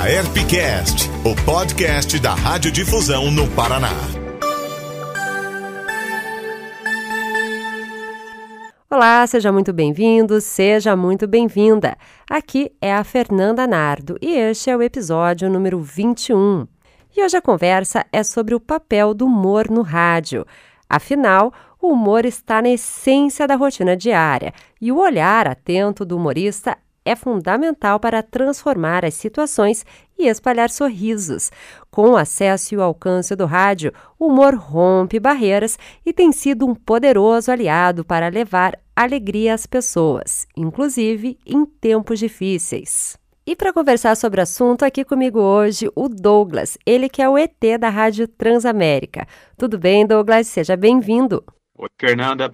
Aerpcast, o podcast da Radiodifusão no Paraná. Olá, seja muito bem-vindo, seja muito bem-vinda. Aqui é a Fernanda Nardo e este é o episódio número 21. E hoje a conversa é sobre o papel do humor no rádio. Afinal, o humor está na essência da rotina diária e o olhar atento do humorista é fundamental para transformar as situações e espalhar sorrisos. Com o acesso e o alcance do rádio, o humor rompe barreiras e tem sido um poderoso aliado para levar alegria às pessoas, inclusive em tempos difíceis. E para conversar sobre o assunto, aqui comigo hoje o Douglas, ele que é o ET da Rádio Transamérica. Tudo bem, Douglas? Seja bem-vindo. Oi, Fernanda.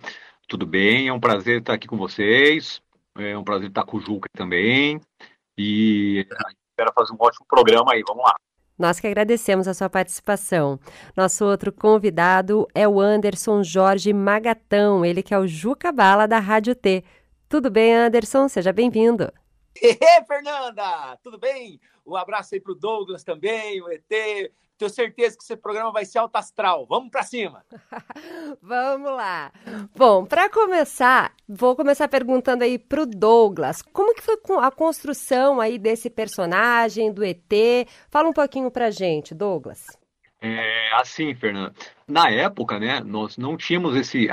Tudo bem? É um prazer estar aqui com vocês. É um prazer estar com o Juca também. E espero fazer um ótimo programa aí. Vamos lá. Nós que agradecemos a sua participação. Nosso outro convidado é o Anderson Jorge Magatão, ele que é o Juca Bala da Rádio T. Tudo bem, Anderson? Seja bem-vindo. Ei, Fernanda! Tudo bem? Um abraço aí para o Douglas também, o ET, tenho certeza que esse programa vai ser alto astral. Vamos para cima. Vamos lá. Bom, para começar, vou começar perguntando aí para o Douglas. Como que foi a construção aí desse personagem, do ET? Fala um pouquinho para gente, Douglas. É assim, Fernanda. Na época, né, nós não tínhamos esse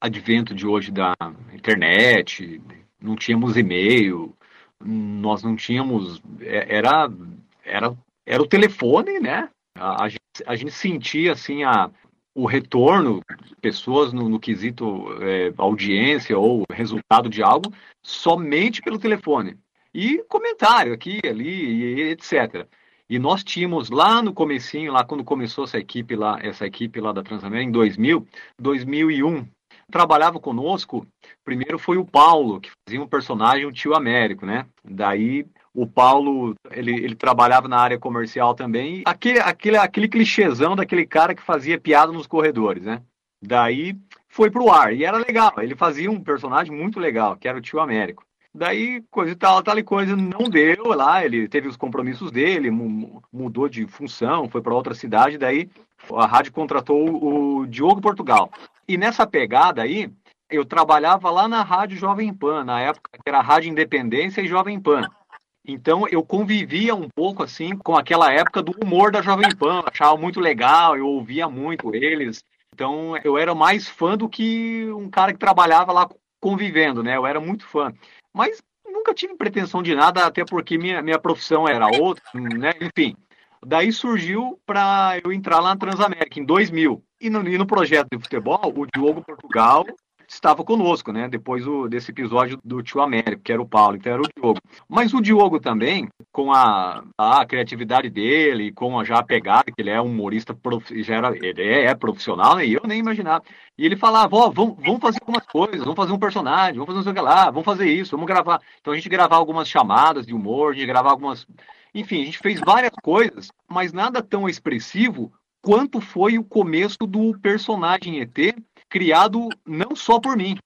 advento de hoje da internet, não tínhamos e-mail, nós não tínhamos... É, era, era, era o telefone, né? A, a, gente, sentia assim a, o retorno de pessoas no, no quesito é, audiência ou resultado de algo somente pelo telefone. E comentário aqui, ali, e, etc. E nós tínhamos lá no comecinho, lá quando começou essa equipe lá, essa equipe lá da Transamérica em 2000, 2001, trabalhava conosco, primeiro foi o Paulo, que fazia um personagem, o tio Américo, né? Daí o Paulo, ele, ele trabalhava na área comercial também. Aquele, aquele, aquele clichêzão daquele cara que fazia piada nos corredores, né? Daí foi pro ar. E era legal. Ele fazia um personagem muito legal, que era o tio Américo. Daí, coisa e tal, tal e coisa, não deu lá. Ele teve os compromissos dele, mudou de função, foi para outra cidade. Daí a rádio contratou o Diogo Portugal. E nessa pegada aí, eu trabalhava lá na Rádio Jovem Pan, na época que era Rádio Independência e Jovem Pan. Então eu convivia um pouco assim com aquela época do humor da Jovem Pan, achava muito legal, eu ouvia muito eles. Então eu era mais fã do que um cara que trabalhava lá convivendo, né? Eu era muito fã. Mas nunca tive pretensão de nada, até porque minha, minha profissão era outra, né? Enfim. Daí surgiu para eu entrar lá na Transamérica em 2000. E no, e no projeto de futebol, o Diogo Portugal estava conosco, né? Depois desse episódio do Tio Américo, que era o Paulo, então era o Diogo. Mas o Diogo também, com a, a criatividade dele, com a já a pegada, que ele é um humorista, prof, já era, ele é, é, profissional, né? E eu nem imaginava. E ele falava, ó, vamos, vamos fazer algumas coisas, vamos fazer um personagem, vamos fazer não sei lá, vamos fazer isso, vamos gravar. Então a gente gravava algumas chamadas de humor, a gente gravava algumas. Enfim, a gente fez várias coisas, mas nada tão expressivo quanto foi o começo do personagem ET criado não só por mim.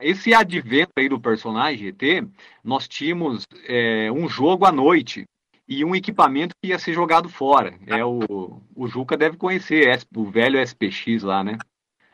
Esse advento aí do personagem ET, nós tínhamos é, um jogo à noite e um equipamento que ia ser jogado fora. É o, o Juca deve conhecer, o velho SPX lá, né?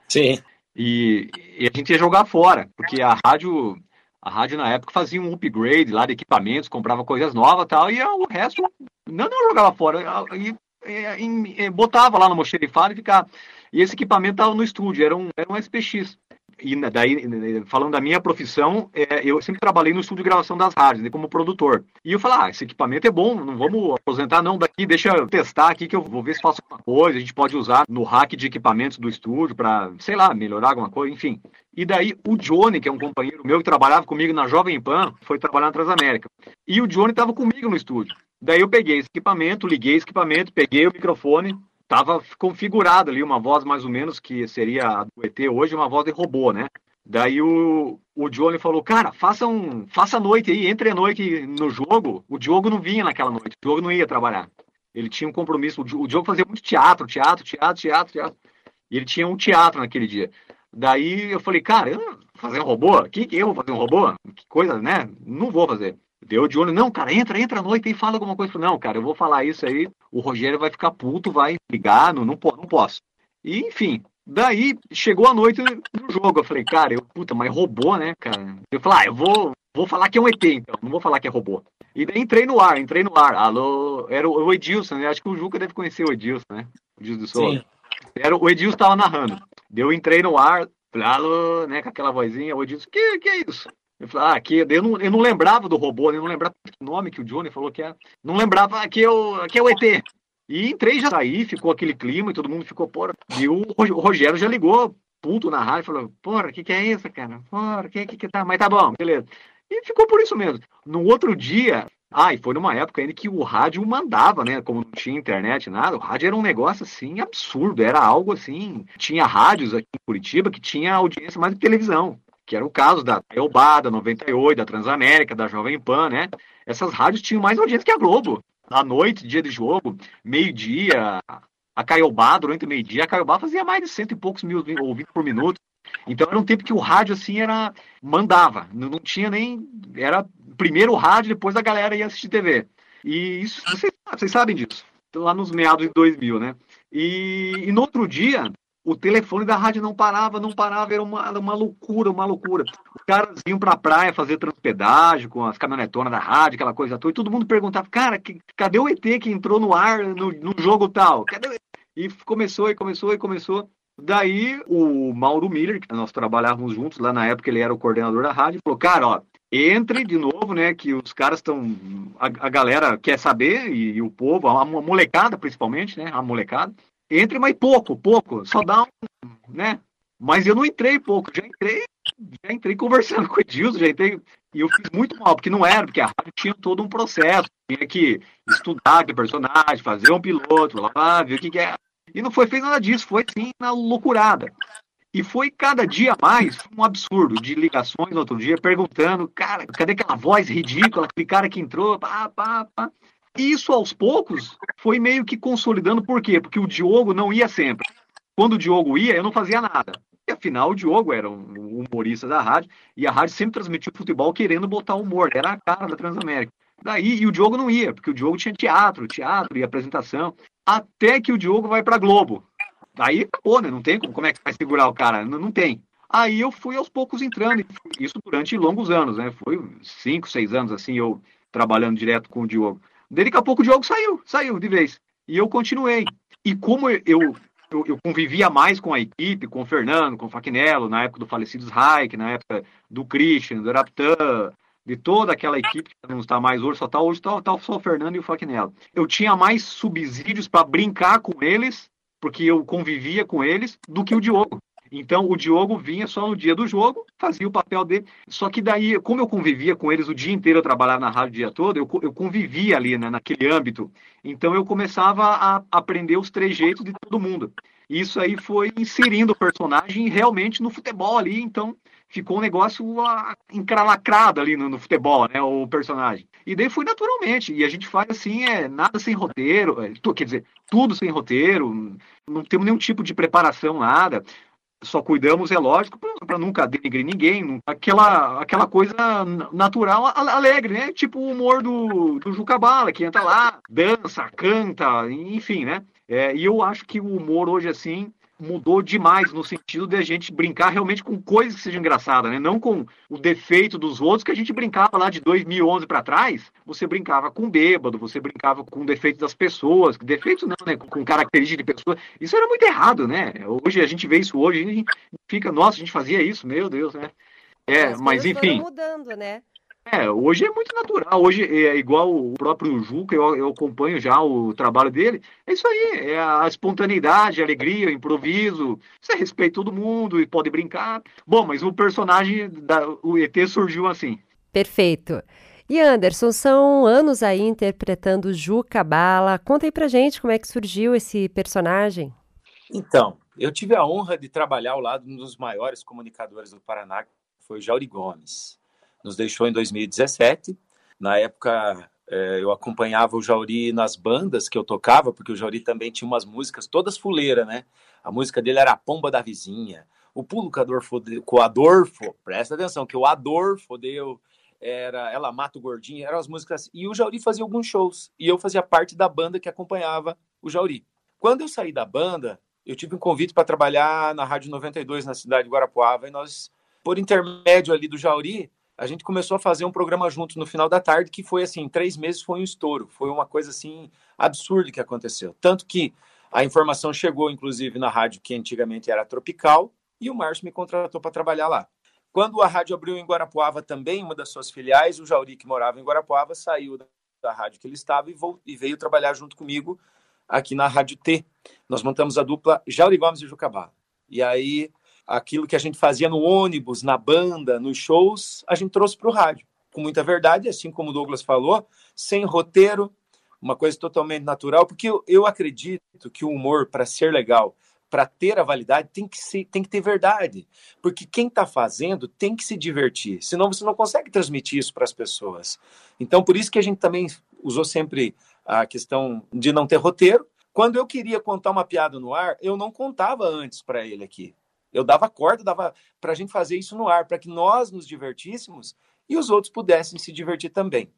Sim. E, e, a gente ia jogar fora, porque a rádio, a rádio na época fazia um upgrade lá de equipamentos, comprava coisas novas e tal, e o resto não, não jogava fora. E, e, e, botava lá no mochilifado e ficava. E esse equipamento estava no estúdio, era um, era um SPX. E daí, falando da minha profissão, é, eu sempre trabalhei no estúdio de gravação das rádios, né, como produtor. E eu falei, ah, esse equipamento é bom, não vamos aposentar não daqui, deixa eu testar aqui que eu vou ver se faço alguma coisa, a gente pode usar no hack de equipamentos do estúdio para, sei lá, melhorar alguma coisa, enfim. E daí o Johnny, que é um companheiro meu que trabalhava comigo na Jovem Pan, foi trabalhar na Transamérica. E o Johnny estava comigo no estúdio. Daí eu peguei esse equipamento, liguei esse equipamento, peguei o microfone, estava configurado ali uma voz mais ou menos que seria a do ET hoje, uma voz de robô, né? Daí o, o Johnny falou, cara, faça um, faça a noite aí, entre a noite no jogo. O Diogo não vinha naquela noite, o Diogo não ia trabalhar. Ele tinha um compromisso, o Diogo fazia muito teatro, teatro, teatro, teatro, teatro. E ele tinha um teatro naquele dia. Daí eu falei, cara, eu fazer um robô? Que, que eu vou fazer um robô? Que coisa, né? Não vou fazer. Deu de olho, não, cara, entra, entra à noite e fala alguma coisa. Não, cara, eu vou falar isso aí, o Rogério vai ficar puto, vai ligar, não, não, não posso. E, enfim, daí chegou a noite no jogo. Eu falei, cara, eu, puta, mas robô, né, cara? Eu falei, ah, eu vou, vou falar que é um ET, então, não vou falar que é robô. E daí entrei no ar, entrei no ar. Alô, era o Edilson, né? Acho que o Juca deve conhecer o Edilson, né? O Edilson do Souza. Era, o Edilson tava narrando. Eu entrei no ar, alô, né, com aquela vozinha, o Edilson, que, que é isso? Eu falei, ah, aqui, eu não, eu não lembrava do robô, eu não lembrava o nome que o Johnny falou que era. Não lembrava, aqui é o, aqui é o ET. E entrei já saí, ficou aquele clima e todo mundo ficou, porra. E o Rogério já ligou, puto na rádio, falou, porra, o que, que é isso, cara? Porra, o que, que que tá? Mas tá bom, beleza. E ficou por isso mesmo. No outro dia, ah, e foi numa época ainda que o rádio mandava, né? Como não tinha internet, nada, o rádio era um negócio assim absurdo, era algo assim. Tinha rádios aqui em Curitiba que tinha audiência mais que televisão que era o caso da Elba, da 98, da Transamérica, da Jovem Pan, né? Essas rádios tinham mais audiência que a Globo. À noite, dia de jogo, meio-dia, a Caiobá, durante o meio-dia, a Caiobá fazia mais de cento e poucos mil ouvidos por minuto. Então era um tempo que o rádio, assim, era. mandava. Não, tinha nem. Era primeiro o rádio, depois a galera ia assistir TV. E isso, vocês, vocês sabem disso. Lá nos meados de 2000, né? E, e no outro dia, o telefone da rádio não parava, não parava, era uma, uma loucura, uma loucura. Os caras iam pra praia fazer transpedágio com as caminhonetonas da rádio, aquela coisa toda, e todo mundo perguntava, cara, que, cadê o ET que entrou no ar no, no jogo tal? E começou, e começou, e começou. Daí o Mauro Miller, que nós trabalhávamos juntos lá na época, ele era o coordenador da rádio, falou, cara, ó, entre de novo, né, que os caras estão, a, a, galera quer saber, e, e o povo, a, a molecada principalmente, né, a molecada, entre, mas pouco, pouco. Só dá um, né? Mas eu não entrei pouco, já entrei, já entrei conversando com o Edilson, já entrei. E eu fiz muito mal, porque não era, porque a rádio tinha todo um processo. Tinha que estudar aquele personagem, fazer um piloto, lá, lá ver o que, que é. E não foi feito nada disso, foi assim na loucurada. E foi cada dia mais um absurdo de ligações no outro dia perguntando, cara, cadê aquela voz ridícula, aquele cara que entrou, pá, pá, pá. E isso aos poucos foi meio que consolidando, por quê? Porque o Diogo não ia sempre. Quando o Diogo ia, eu não fazia nada. E afinal, o Diogo era um humorista da rádio, e a rádio sempre transmitia futebol querendo botar humor, era a cara da Transamérica. Daí, e o Diogo não ia, porque o Diogo tinha teatro, teatro e apresentação, até que o Diogo vai para Globo. Aí acabou, né? Não tem como, como é que vai segurar o cara? Não, não tem. Aí eu fui aos poucos entrando, isso durante longos anos, né? Foi cinco, seis anos assim, eu trabalhando direto com o Diogo. Daqui a pouco o Diogo saiu, saiu de vez. E eu continuei. E como eu, eu, eu, convivia mais com a equipe, com o Fernando, com o Faquinello, na época do falecido Reich, na época do Christian, do Raptan, de toda aquela equipe que não está mais hoje, só está hoje tá, tá só o Fernando e o Faquinello. Eu tinha mais subsídios para brincar com eles, porque eu convivia com eles, do que o Diogo. Então o Diogo vinha só no dia do jogo, fazia o papel dele. Só que daí, como eu convivia com eles o dia inteiro, eu trabalhava na rádio o dia todo, eu, eu convivia ali né, naquele âmbito. Então eu começava a aprender os trejeitos de todo mundo. Isso aí foi inserindo o personagem realmente no futebol ali, então ficou um negócio ah, encralacrado ali no, no, futebol, né, o personagem. E daí foi naturalmente, e a gente faz assim, é nada sem roteiro, é, quer dizer, tudo sem roteiro, não temos nenhum tipo de preparação, nada só cuidamos, é lógico, para nunca denegrir ninguém, aquela, aquela coisa natural, alegre, né? Tipo o humor do, do Juca Bala, que entra lá, dança, canta, enfim, né? É, e eu acho que o humor hoje, assim, mudou demais no sentido de a gente brincar realmente com coisas que sejam engraçadas, né? Não com o defeito dos outros que a gente brincava lá de 2011 para trás. Você brincava com bêbado, você brincava com defeitos das pessoas, defeitos não, né? Com características de pessoas. Isso era muito errado, né? Hoje a gente vê isso hoje, a gente fica, nossa, a gente fazia isso, meu Deus, né? É, mas enfim. mudando, né? É, hoje é muito natural. Hoje é igual o próprio Juca, eu, eu acompanho já o trabalho dele. É isso aí, é a espontaneidade, a alegria, o improviso. Você respeita todo mundo e pode brincar. Bom, mas o personagem, da, o ET surgiu assim. Perfeito. E Anderson, são anos aí interpretando Juca Bala. Conta aí pra gente como é que surgiu esse personagem. Então, eu tive a honra de trabalhar ao lado de um dos maiores comunicadores do Paraná, que foi o Jauri Gomes nos deixou em 2017. Na época, é, eu acompanhava o Jauri nas bandas que eu tocava, porque o Jauri também tinha umas músicas todas fuleiras, né? A música dele era a Pomba da Vizinha, o Pulo que o Adolfo, presta atenção, que o Adolfo deu, era Ela Mata o Gordinho, eram as músicas. E o Jauri fazia alguns shows. E eu fazia parte da banda que acompanhava o Jauri. Quando eu saí da banda, eu tive um convite para trabalhar na Rádio 92 na cidade de Guarapuava. E nós, por intermédio ali do Jauri, a gente começou a fazer um programa junto no final da tarde, que foi assim, três meses foi um estouro. Foi uma coisa assim absurda que aconteceu. Tanto que a informação chegou, inclusive, na rádio que antigamente era Tropical, e o Márcio me contratou para trabalhar lá. Quando a rádio abriu em Guarapuava também, uma das suas filiais, o Jauri, que morava em Guarapuava, saiu da rádio que ele estava e, veio trabalhar junto comigo aqui na Rádio T. Nós montamos a dupla Jauri Gomes e Jucabá. E aí, aquilo que a gente fazia no ônibus, na banda, nos shows, a gente trouxe para o rádio. Com muita verdade, assim como o Douglas falou, sem roteiro, uma coisa totalmente natural, porque eu, eu acredito que o humor, para ser legal, para ter a validade, tem que, ser, tem que ter verdade. Porque quem está fazendo tem que se divertir. Senão você não consegue transmitir isso para as pessoas. Então, por isso que a gente também usou sempre a questão de não ter roteiro. Quando eu queria contar uma piada no ar, eu não contava antes para ele aqui. Eu dava corda, dava para a gente fazer isso no ar, para que nós nos divertíssemos e os outros pudessem se divertir também.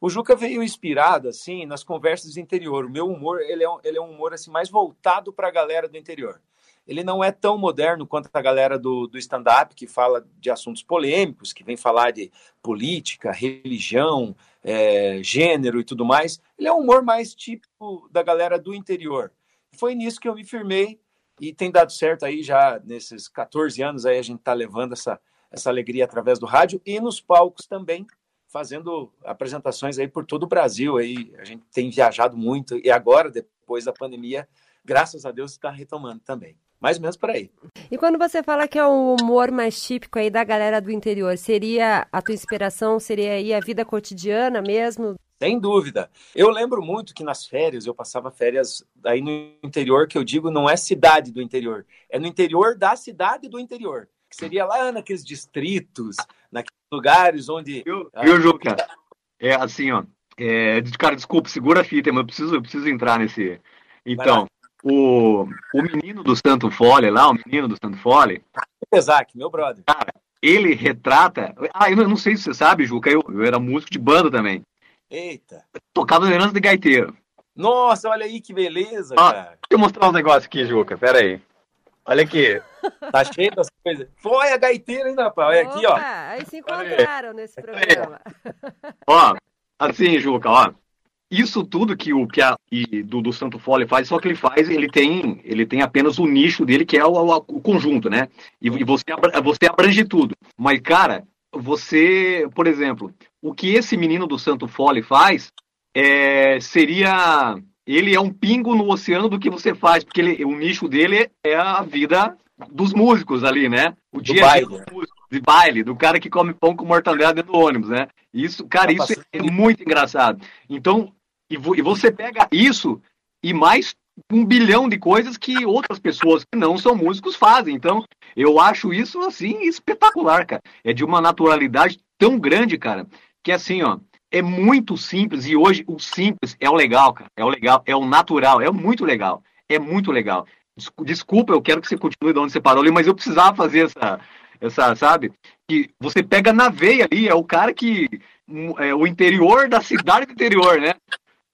O Juca veio inspirado, assim, nas conversas do interior. O meu humor, ele é um, ele é um humor, assim, mais voltado para a galera do interior. Ele não é tão moderno quanto a galera do, do stand-up, que fala de assuntos polêmicos, que vem falar de política, religião, é, gênero e tudo mais. Ele é um humor mais típico da galera do interior. Foi nisso que eu me firmei e tem dado certo aí já nesses 14 anos aí a gente está levando essa, essa alegria através do rádio e nos palcos também fazendo apresentações aí por todo o Brasil. Aí a gente tem viajado muito e agora, depois da pandemia, graças a Deus está retomando também. Mais ou menos por aí. E quando você fala que é um humor mais típico aí da galera do interior, seria a tua inspiração, seria aí a vida cotidiana mesmo? Sem dúvida. Eu lembro muito que nas férias, eu passava férias aí no interior, que eu digo não é cidade do interior, é no interior da cidade do interior que seria lá naqueles distritos, naqueles lugares onde. Viu, viu Juca? É assim, ó. É, cara, desculpa, segura a fita, mas eu preciso, eu preciso entrar nesse. Então, o, o menino do Santo Fole lá, o menino do Santo Fole. Isaac, meu brother. Cara, ele retrata. Ah, eu não sei se você sabe, Juca, eu, eu era músico de banda também. Eita. Tocava no Herança de Gaiteiro. Nossa, olha aí que beleza, ah, cara. Deixa eu mostrar um negócio aqui, Juca, pera aí. Olha aqui. Tá cheio das coisas. Foi a gaiteira ainda, rapaz. Olha aqui, ó. Aí se encontraram aí. nesse programa. Ó, assim, Juca, ó. Isso tudo que o que a, e do, do Santo Fole faz, só que ele faz, ele tem, ele tem apenas o nicho dele, que é o, o, o conjunto, né? E, e você, você abrange tudo. Mas, cara, você, por exemplo, o que esse menino do Santo Fole faz é, seria ele é um pingo no oceano do que você faz, porque ele, o nicho dele é a vida dos músicos ali, né? O do dia baile. Do de baile, do cara que come pão com mortandela dentro do ônibus, né? Isso, cara, isso é, muito engraçado. Então, e, e você pega isso e mais um bilhão de coisas que outras pessoas que não são músicos fazem. Então, eu acho isso assim espetacular, cara. É de uma naturalidade tão grande, cara, que assim, ó, é muito simples e hoje o simples é o legal, cara. É o legal, é o natural, é muito legal. É muito legal. Desculpa, eu quero que você continue de onde você parou ali, mas eu precisava fazer essa, essa sabe? Que você pega na veia ali, é o cara que é o interior da cidade do interior, né?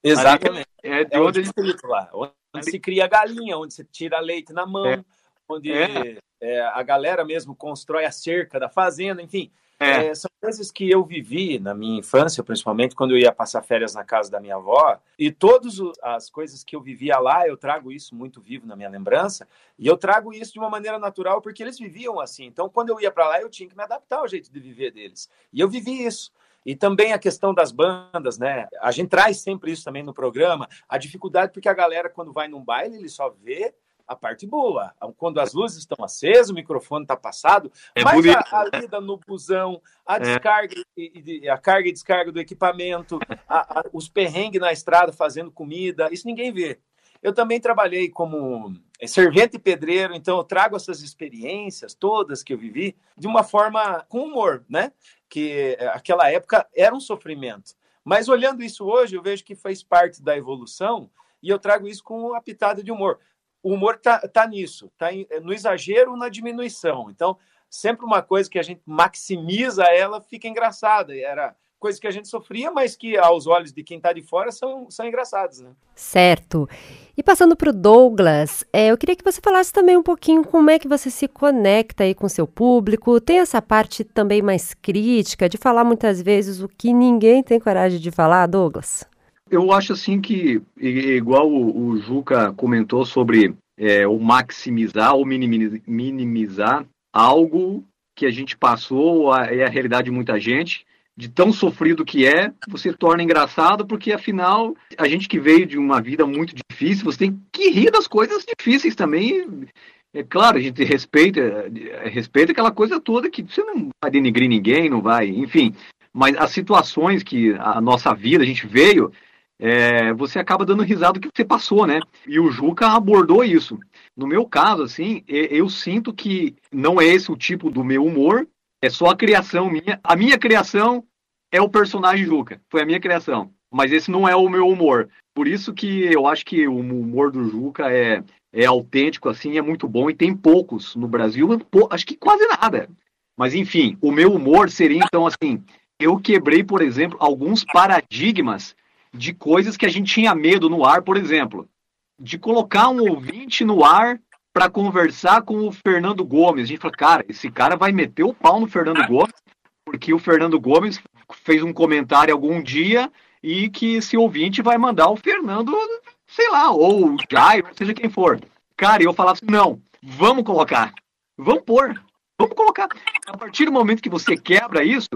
Exatamente. é, de é onde, onde, lá, onde se cria galinha, onde você tira leite na mão, é. onde é. É, a galera mesmo constrói a cerca da fazenda, enfim. É. É, são coisas que eu vivi na minha infância, principalmente quando eu ia passar férias na casa da minha avó, e todas as coisas que eu vivia lá, eu trago isso muito vivo na minha lembrança, e eu trago isso de uma maneira natural porque eles viviam assim. Então, quando eu ia para lá, eu tinha que me adaptar ao jeito de viver deles. E eu vivi isso. E também a questão das bandas, né? A gente traz sempre isso também no programa, a dificuldade porque a galera quando vai num baile, ele só vê a parte boa. Quando as luzes estão acesas, o microfone está passado, é mas a, a, lida no busão, a é. descarga, é. a carga e descarga do equipamento, a, a, os perrengues na estrada fazendo comida, isso ninguém vê. Eu também trabalhei como é, servente e pedreiro, então eu trago essas experiências todas que eu vivi de uma forma com humor, né? Que é, aquela época era um sofrimento. Mas olhando isso hoje, eu vejo que faz parte da evolução e eu trago isso com uma pitada de humor o humor tá, tá nisso, tá no exagero, na diminuição. Então, sempre uma coisa que a gente maximiza ela fica engraçada. Era coisa que a gente sofria, mas que aos olhos de quem está de fora são, são engraçados, né? Certo. E passando para o Douglas, é, eu queria que você falasse também um pouquinho como é que você se conecta aí com seu público. Tem essa parte também mais crítica, de falar muitas vezes o que ninguém tem coragem de falar, Douglas? Eu acho assim que, igual o, o Juca comentou sobre é, o maximizar ou minimizar algo que a gente passou, é a realidade de muita gente, de tão sofrido que é, você torna engraçado, porque afinal, a gente que veio de uma vida muito difícil, você tem que rir das coisas difíceis também. É claro, a gente respeita, respeita aquela coisa toda que você não vai denigrir ninguém, não vai, enfim. Mas as situações que a nossa vida, a gente veio, é, você acaba dando risada do que você passou, né? E o Juca abordou isso. No meu caso, assim, eu sinto que não é esse o tipo do meu humor, é só a criação minha. A minha criação é o personagem Juca. Foi a minha criação. Mas esse não é o meu humor. Por isso que eu acho que o humor do Juca é, é autêntico, assim, é muito bom. E tem poucos no Brasil, acho que quase nada. Mas enfim, o meu humor seria, então, assim, eu quebrei, por exemplo, alguns paradigmas de coisas que a gente tinha medo no ar, por exemplo. De colocar um ouvinte no ar para conversar com o Fernando Gomes. A gente falou, cara, esse cara vai meter o pau no Fernando Gomes, porque o Fernando Gomes fez um comentário algum dia e que esse ouvinte vai mandar o Fernando, sei lá, ou o Jair, seja quem for. Cara, eu falava assim, não, vamos colocar, vamos pôr, vamos colocar. A partir do momento que você quebra isso,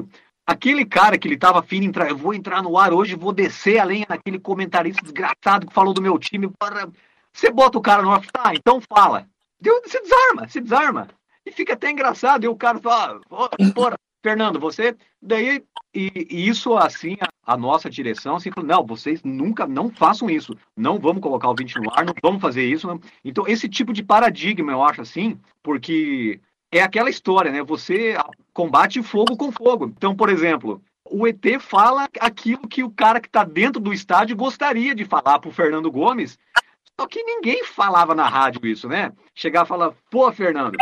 aquele cara que ele tava afim de entrar, eu vou entrar no ar hoje, vou descer a lenha naquele comentarista desgraçado que falou do meu time, para você bota o cara no off, tá, então fala. Deu, você desarma, você desarma. E fica até engraçado. E o cara fala, oh, porra, Fernando, você. Daí, e, e isso assim, a, a, nossa direção, assim, falou, não, vocês nunca, não façam isso. Não vamos colocar o 20 no ar, não vamos fazer isso. Não. Então, esse tipo de paradigma, eu acho assim, porque é aquela história, né? Você combate fogo com fogo. Então, por exemplo, o ET fala aquilo que o cara que está dentro do estádio gostaria de falar para o Fernando Gomes, só que ninguém falava na rádio isso, né? Chegar e falar, pô, Fernando,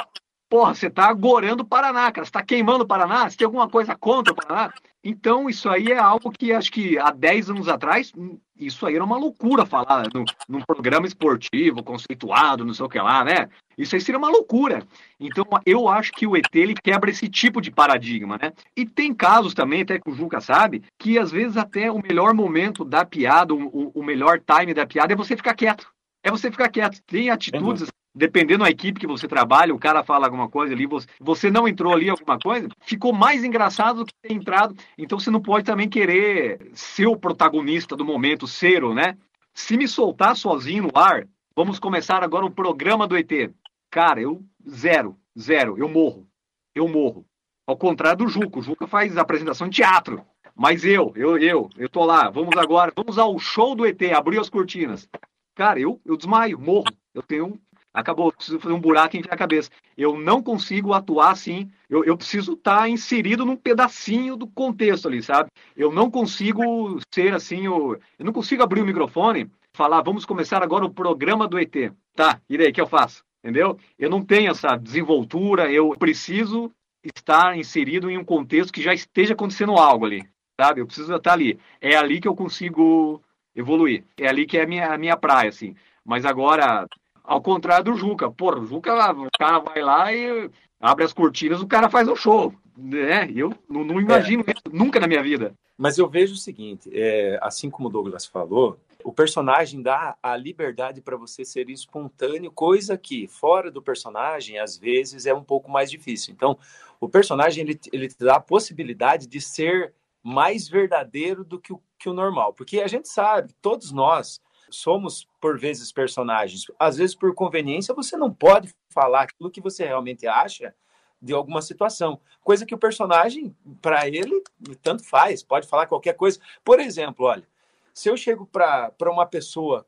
porra, você tá agorando o Paraná, cara, você tá queimando o Paraná, você tem alguma coisa contra o Paraná? Então, isso aí é algo que acho que há 10 anos atrás, isso aí era uma loucura falar no, num programa esportivo, conceituado, não sei o que lá, né? Isso aí seria uma loucura. Então, eu acho que o ET ele quebra esse tipo de paradigma, né? E tem casos também, até que o Juca sabe, que às vezes até o melhor momento da piada, o, o melhor time da piada é você ficar quieto é você ficar quieto. Tem atitudes, dependendo da equipe que você trabalha, o cara fala alguma coisa ali, você, não entrou ali alguma coisa, ficou mais engraçado do que ter entrado. Então você não pode também querer ser o protagonista do momento, ser o, né? Se me soltar sozinho no ar, vamos começar agora o programa do ET. Cara, eu zero, zero, eu morro. Eu morro. Ao contrário do Juca. O Juca faz apresentação de teatro. Mas eu, eu, eu, eu tô lá. Vamos agora, vamos ao show do ET, abrir as cortinas. Cara, eu, eu desmaio, morro. Eu tenho. Acabou, preciso fazer um buraco em a cabeça. Eu não consigo atuar assim. Eu, eu preciso estar tá inserido num pedacinho do contexto ali, sabe? Eu não consigo ser assim. Eu, eu não consigo abrir o microfone falar, vamos começar agora o programa do ET. Tá, e daí, o que eu faço? Entendeu? Eu não tenho essa desenvoltura, eu preciso estar inserido em um contexto que já esteja acontecendo algo ali, sabe? Eu preciso estar ali. É ali que eu consigo evoluir. É ali que é a minha, a minha praia, assim. Mas agora, ao contrário do Juca, porra, o Juca, o cara vai lá e abre as cortinas, o cara faz um show. né eu não, não imagino é. isso nunca na minha vida. Mas eu vejo o seguinte, é, assim como o Douglas falou, o personagem dá a liberdade para você ser espontâneo, coisa que fora do personagem às vezes é um pouco mais difícil. Então, o personagem ele, ele te dá a possibilidade de ser mais verdadeiro do que o, que o normal. Porque a gente sabe, todos nós somos, por vezes, personagens. Às vezes, por conveniência, você não pode falar aquilo que você realmente acha de alguma situação. Coisa que o personagem, para ele, tanto faz, pode falar qualquer coisa. Por exemplo, olha, se eu chego para uma pessoa,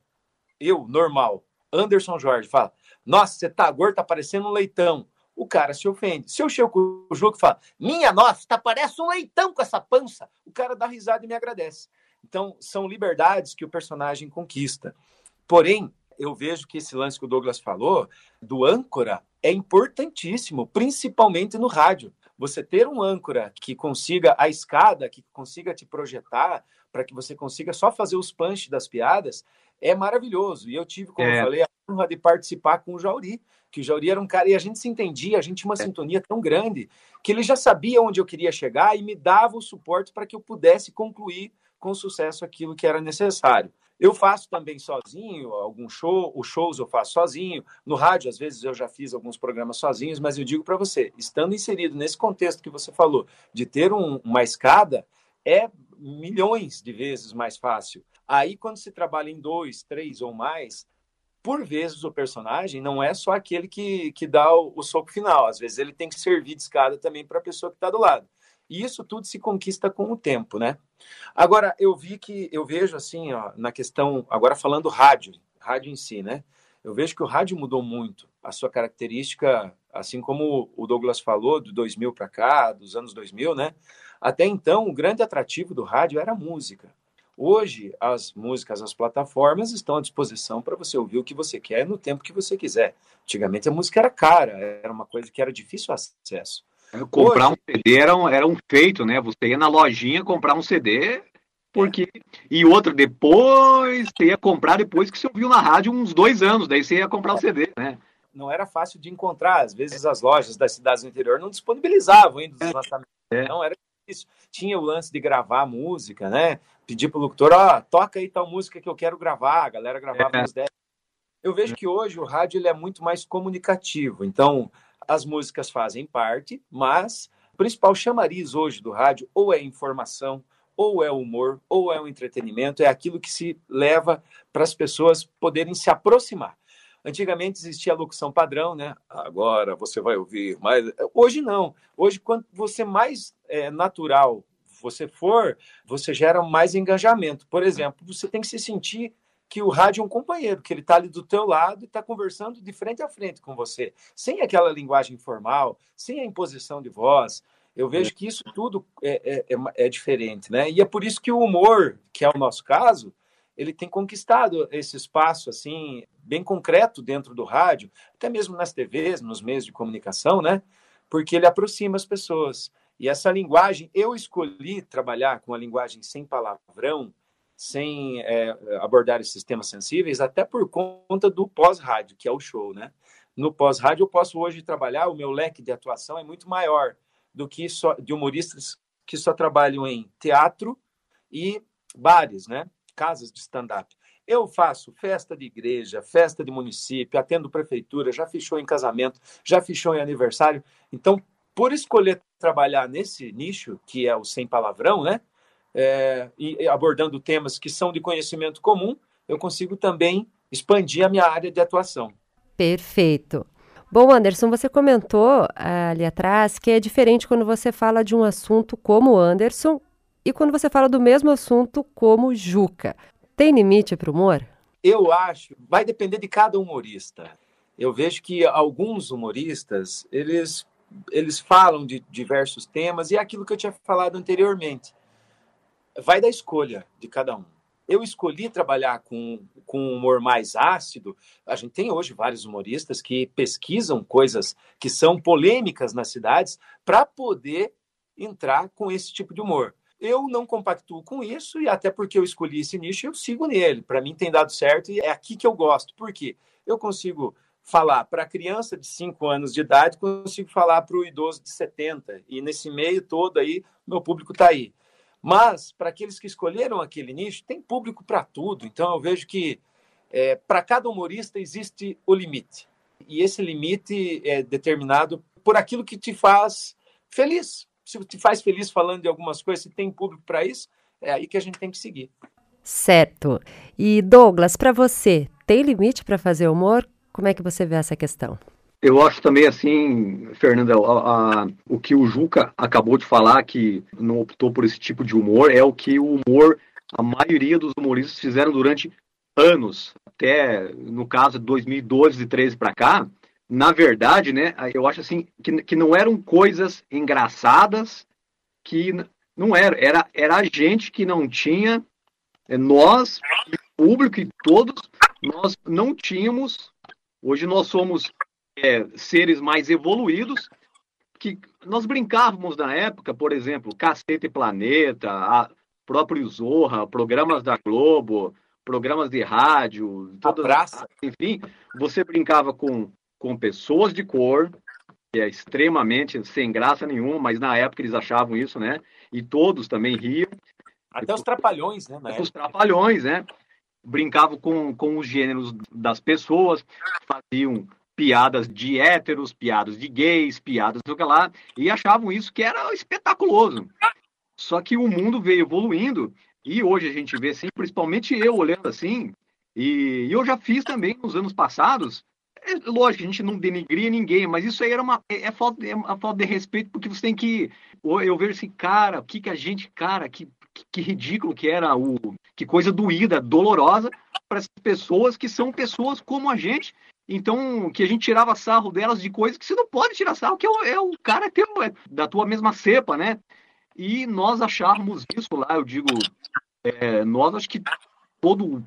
eu, normal, Anderson Jorge, fala: Nossa, você tá gordo, tá parecendo um leitão o cara se ofende. Se eu chego com o jogo e falo, minha nossa, tá, parece um leitão com essa pança, o cara dá risada e me agradece. Então, são liberdades que o personagem conquista. Porém, eu vejo que esse lance que o Douglas falou, do âncora, é importantíssimo, principalmente no rádio. Você ter um âncora que consiga a escada, que consiga te projetar, para que você consiga só fazer os punch das piadas, é maravilhoso. E eu tive, como é. eu falei, a honra de participar com o Jauri, que o Jauri era um cara, e a gente se entendia, a gente tinha uma é. sintonia tão grande, que ele já sabia onde eu queria chegar e me dava o suporte para que eu pudesse concluir com sucesso aquilo que era necessário. Eu faço também sozinho, alguns show, os shows eu faço sozinho. No rádio, às vezes, eu já fiz alguns programas sozinhos, mas eu digo para você, estando inserido nesse contexto que você falou, de ter um, uma escada, é milhões de vezes mais fácil. Aí, quando se trabalha em dois, três ou mais, por vezes o personagem não é só aquele que, que dá o, o soco final. Às vezes ele tem que servir de escada também para a pessoa que está do lado. E isso tudo se conquista com o tempo, né? Agora, eu vi que, eu vejo assim, ó, na questão, agora falando rádio, rádio em si, né? Eu vejo que o rádio mudou muito. A sua característica, assim como o Douglas falou, do 2000 para cá, dos anos 2000, né? Até então, o grande atrativo do rádio era a música. Hoje, as músicas, as plataformas estão à disposição para você ouvir o que você quer no tempo que você quiser. Antigamente, a música era cara, era uma coisa que era difícil acesso. Comprar Hoje... um CD era um, era um feito, né? Você ia na lojinha comprar um CD, porque. E outro, depois você ia comprar depois que você ouviu na rádio uns dois anos, daí você ia comprar o um CD, né? Não era fácil de encontrar. Às vezes as lojas das cidades do interior não disponibilizavam ainda os lançamentos. É. Não, era difícil. Tinha o lance de gravar música, né? Pedir pro locutor, ó, oh, toca aí tal música que eu quero gravar. A galera gravava é. nos 10. Eu vejo que hoje o rádio ele é muito mais comunicativo. Então, as músicas fazem parte, mas o principal chamariz hoje do rádio ou é informação, ou é humor, ou é um entretenimento, é aquilo que se leva para as pessoas poderem se aproximar. Antigamente existia a locução padrão, né? Agora você vai ouvir mais. Hoje não. Hoje, quanto você mais é, natural você for, você gera mais engajamento. Por exemplo, você tem que se sentir que o rádio é um companheiro, que ele está ali do teu lado e está conversando de frente a frente com você, sem aquela linguagem formal, sem a imposição de voz. Eu vejo que isso tudo é, é, é, é diferente, né? E é por isso que o humor, que é o nosso caso, ele tem conquistado esse espaço assim bem concreto dentro do rádio, até mesmo nas TVs, nos meios de comunicação, né? Porque ele aproxima as pessoas. E essa linguagem, eu escolhi trabalhar com a linguagem sem palavrão, sem é, abordar esses temas sensíveis, até por conta do pós-rádio, que é o show, né? No pós-rádio, eu posso hoje trabalhar, o meu leque de atuação é muito maior do que só de humoristas que só trabalham em teatro e bares, né? Casas de stand-up. Eu faço festa de igreja, festa de município, atendo prefeitura, já fechou em casamento, já fechou em aniversário. Então, por escolher trabalhar nesse nicho, que é o sem palavrão, né? É, e abordando temas que são de conhecimento comum, eu consigo também expandir a minha área de atuação. Perfeito. Bom, Anderson, você comentou ah, ali atrás que é diferente quando você fala de um assunto como Anderson e quando você fala do mesmo assunto como Juca. Tem limite para o humor? Eu acho, vai depender de cada humorista. Eu vejo que alguns humoristas, eles, eles falam de diversos temas e é aquilo que eu tinha falado anteriormente vai da escolha de cada um. Eu escolhi trabalhar com, com um humor mais ácido. A gente tem hoje vários humoristas que pesquisam coisas que são polêmicas nas cidades para poder entrar com esse tipo de humor. Eu não compactuo com isso e até porque eu escolhi esse nicho, eu sigo nele. Para mim tem dado certo e é aqui que eu gosto. Por quê? Eu consigo falar para criança de 5 anos de idade, consigo falar para o idoso de 70. E nesse meio todo aí, meu público está aí. Mas, para aqueles que escolheram aquele nicho, tem público para tudo. Então, eu vejo que é, para cada humorista existe o limite. E esse limite é determinado por aquilo que te faz feliz. Se te faz feliz falando de algumas coisas, se tem público para isso, é aí que a gente tem que seguir. Certo. E Douglas, para você, tem limite para fazer humor? Como é que você vê essa questão? Eu acho também assim, Fernanda, a, a, o que o Juca acabou de falar, que não optou por esse tipo de humor, é o que o humor, a maioria dos humoristas fizeram durante anos, até no caso de 2012 e 13 para cá. Na verdade, né, eu acho assim que, que não eram coisas engraçadas, que não era, era, era a gente que não tinha, é, nós, o público e todos, nós não tínhamos. Hoje nós somos é, seres mais evoluídos, que nós brincávamos na época, por exemplo, Cacete Planeta, a próprio Zorra, programas da Globo, programas de rádio, todas, praça. enfim, você brincava com, com pessoas de cor, que é extremamente sem graça nenhuma, mas na época eles achavam isso, né? E todos também riam. Até os trapalhões, né? Os trapalhões, né? Brincavam com, com os gêneros das pessoas, faziam piadas de héteros, piadas de gays, piadas do que lá, e achavam isso que era espetaculoso. Só que o mundo veio evoluindo e hoje a gente vê assim, principalmente eu olhando assim, e, eu já fiz também nos anos passados. É, lógico, a gente não denigria ninguém, mas isso aí era uma é, é falta, é uma falta de respeito, porque você tem que. Eu vejo assim, cara, o que, que a gente, cara, que, que ridículo que era o. Que coisa doída, dolorosa para essas pessoas que são pessoas como a gente. Então, que a gente tirava sarro delas de coisas que você não pode tirar sarro, que é o, é o cara teu, é da tua mesma cepa, né? E nós acharmos isso lá, eu digo, é, nós acho que todo o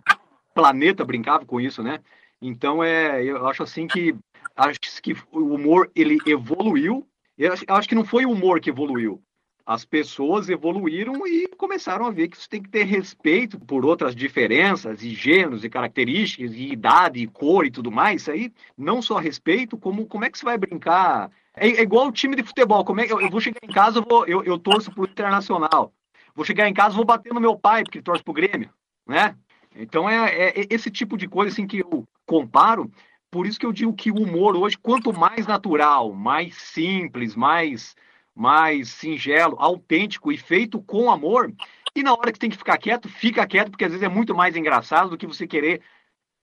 planeta brincava com isso, né? Então é, eu acho assim que acho que o humor ele evoluiu. Eu acho, eu acho que não foi o humor que evoluiu. As pessoas evoluíram e começaram a ver que você tem que ter respeito por outras diferenças e gêneros e características e idade e cor e tudo mais. Isso aí não só respeito, como como é que você vai brincar é, é igual o time de futebol. Como é que eu, eu vou chegar em casa, eu, vou, eu, eu torço pro Internacional. Vou chegar em casa, vou bater no meu pai, porque ele torce pro Grêmio, né? Então é, é, é esse tipo de coisa assim que eu comparo. Por isso que eu digo que o humor hoje, quanto mais natural, mais simples, mais mais singelo, autêntico e feito com amor, e na hora que tem que ficar quieto, fica quieto, porque às vezes é muito mais engraçado do que você querer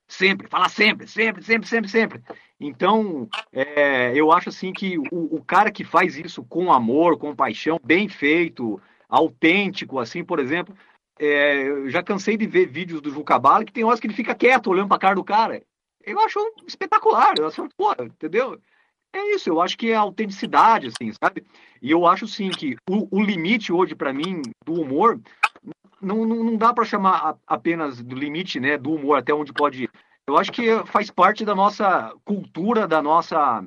Sempre, fala sempre, sempre, sempre, sempre, sempre. Então, é, eu acho assim que o, o, cara que faz isso com amor, com paixão, bem feito, autêntico, assim, por exemplo, é, eu já cansei de ver vídeos do Juca Bala que tem horas que ele fica quieto olhando para cara do cara. Eu acho espetacular, eu acho, pô, entendeu? É isso, eu acho que é autenticidade, assim, sabe? E eu acho, sim, que o, o limite hoje, para mim, do humor, não, não, não dá para chamar apenas do limite, né, do humor até onde pode ir. Eu acho que faz parte da nossa cultura, da nossa.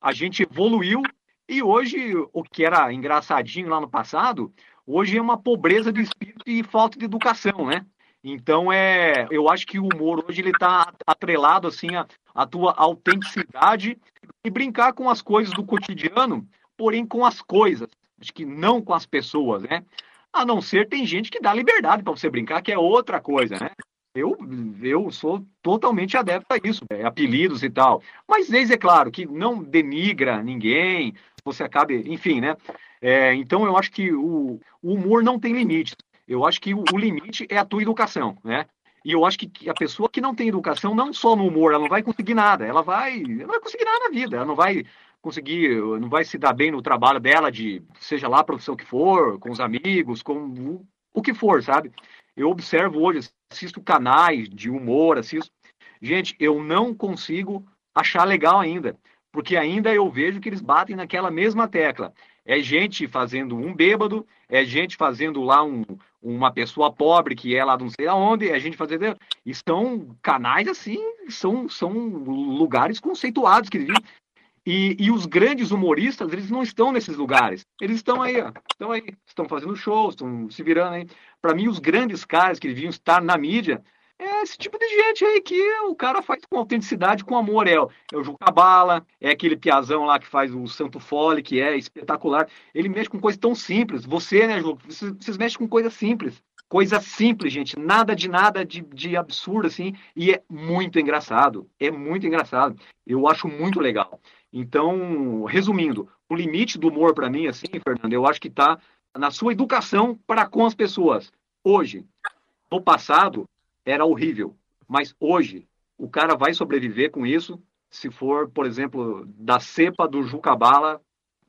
A gente evoluiu e hoje o que era engraçadinho lá no passado, hoje é uma pobreza de espírito e falta de educação, né? Então é, eu acho que o humor hoje ele está atrelado assim a, a tua autenticidade e brincar com as coisas do cotidiano, porém com as coisas, acho que não com as pessoas, né? A não ser tem gente que dá liberdade para você brincar, que é outra coisa, né? Eu, eu sou totalmente adepto a isso, é, apelidos e tal. Mas desde é claro que não denigra ninguém, você acabe, enfim, né? É, então eu acho que o, o, humor não tem limite. Eu acho que o, limite é a tua educação, né? E eu acho que a pessoa que não tem educação, não só no humor, ela não vai conseguir nada. Ela vai, ela não vai conseguir nada na vida. Ela não vai conseguir, não vai se dar bem no trabalho dela, de seja lá a profissão que for, com os amigos, com o, o que for, sabe? Eu observo hoje, assisto canais de humor, assisto. Gente, eu não consigo achar legal ainda, porque ainda eu vejo que eles batem naquela mesma tecla. É gente fazendo um bêbado, é gente fazendo lá um, uma pessoa pobre que é lá não sei aonde, é gente fazendo. E são canais assim, são, são lugares conceituados que e, e, os grandes humoristas, eles não estão nesses lugares. Eles estão aí, ó, estão aí, estão fazendo shows, estão se virando aí. Para mim, os grandes caras que deviam estar na mídia é esse tipo de gente aí que o cara faz com autenticidade, com amor. É, é o Juca Bala, é aquele piazão lá que faz o Santo Fole, que é espetacular. Ele mexe com coisas tão simples. Você, né, Ju? Vocês, vocês mexem com coisas simples. Coisa simples, gente. Nada de nada de, de absurdo, assim. E é muito engraçado. É muito engraçado. Eu acho muito legal. Então, resumindo, o limite do humor para mim, assim, Fernando, eu acho que está na sua educação para com as pessoas. Hoje, no passado, era horrível, mas hoje o cara vai sobreviver com isso se for, por exemplo, da cepa do Jucabala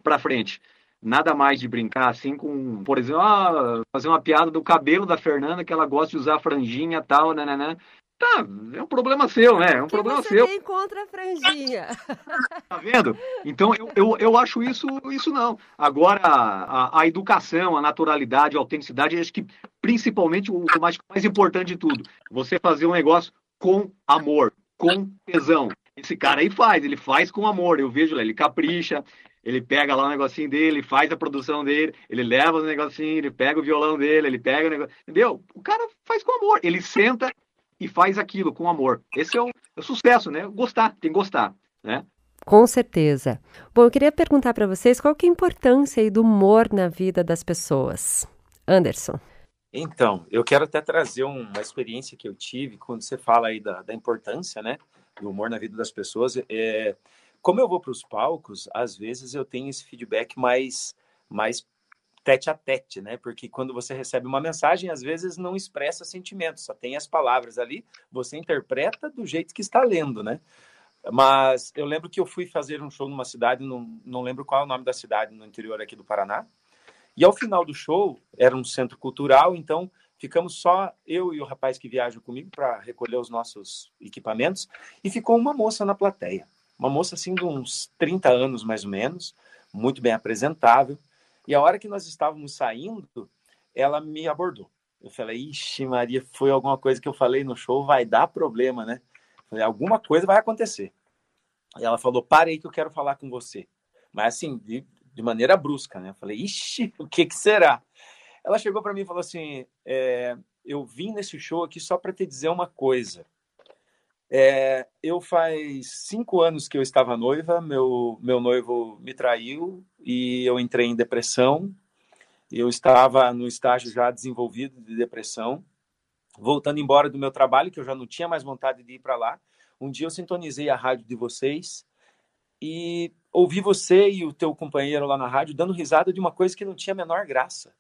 para frente. Nada mais de brincar assim com, por exemplo, ah, fazer uma piada do cabelo da Fernanda que ela gosta de usar franjinha tal, né, né, né. Tá, é um problema seu, né? É um que problema você seu. Tem contra a franjinha. tá vendo? Então eu, eu, eu acho isso, isso não. Agora, a, a educação, a naturalidade, a autenticidade, acho que principalmente o, o mais, mais importante de tudo, você fazer um negócio com amor, com tesão. esse cara aí faz, ele faz com amor. Eu vejo lá, ele capricha, ele pega lá o negocinho dele, faz a produção dele, ele leva o negocinho, ele pega o violão dele, ele pega o negócio. Entendeu? O cara faz com amor. Ele senta e faz aquilo com amor. Esse é o, é o sucesso, né? Gostar, tem que gostar, né? Com certeza. Bom, eu queria perguntar para vocês qual que é a importância do humor na vida das pessoas. Anderson. Então, eu quero até trazer uma experiência que eu tive quando você fala aí da, da importância, né, do humor na vida das pessoas. É, como eu vou para os palcos, às vezes eu tenho esse feedback mais, mais tete a tete, né? Porque quando você recebe uma mensagem, às vezes não expressa sentimentos, só tem as palavras ali, você interpreta do jeito que está lendo, né? Mas eu lembro que eu fui fazer um show numa cidade, não, não lembro qual é o nome da cidade, no interior aqui do Paraná. E ao final do show, era um centro cultural, então ficamos só eu e o rapaz que viaja comigo para recolher os nossos equipamentos, e ficou uma moça na plateia. Uma moça assim de uns 30 anos mais ou menos, muito bem apresentável. E a hora que nós estávamos saindo, ela me abordou. Eu falei, ixi, Maria, foi alguma coisa que eu falei no show, vai dar problema, né? Falei, alguma coisa vai acontecer. E ela falou, parei que eu quero falar com você. Mas assim, de, de maneira brusca, né? Eu falei, ixi, o que, que será? Ela chegou para mim e falou assim: é, eu vim nesse show aqui só para te dizer uma coisa. É, eu faz cinco anos que eu estava noiva, meu, meu noivo me traiu e eu entrei em depressão. Eu estava no estágio já desenvolvido de depressão voltando embora do meu trabalho, que eu já não tinha mais vontade de ir para lá. Um dia eu sintonizei a rádio de vocês e ouvi você e o teu companheiro lá na rádio dando risada de uma coisa que não tinha a menor graça.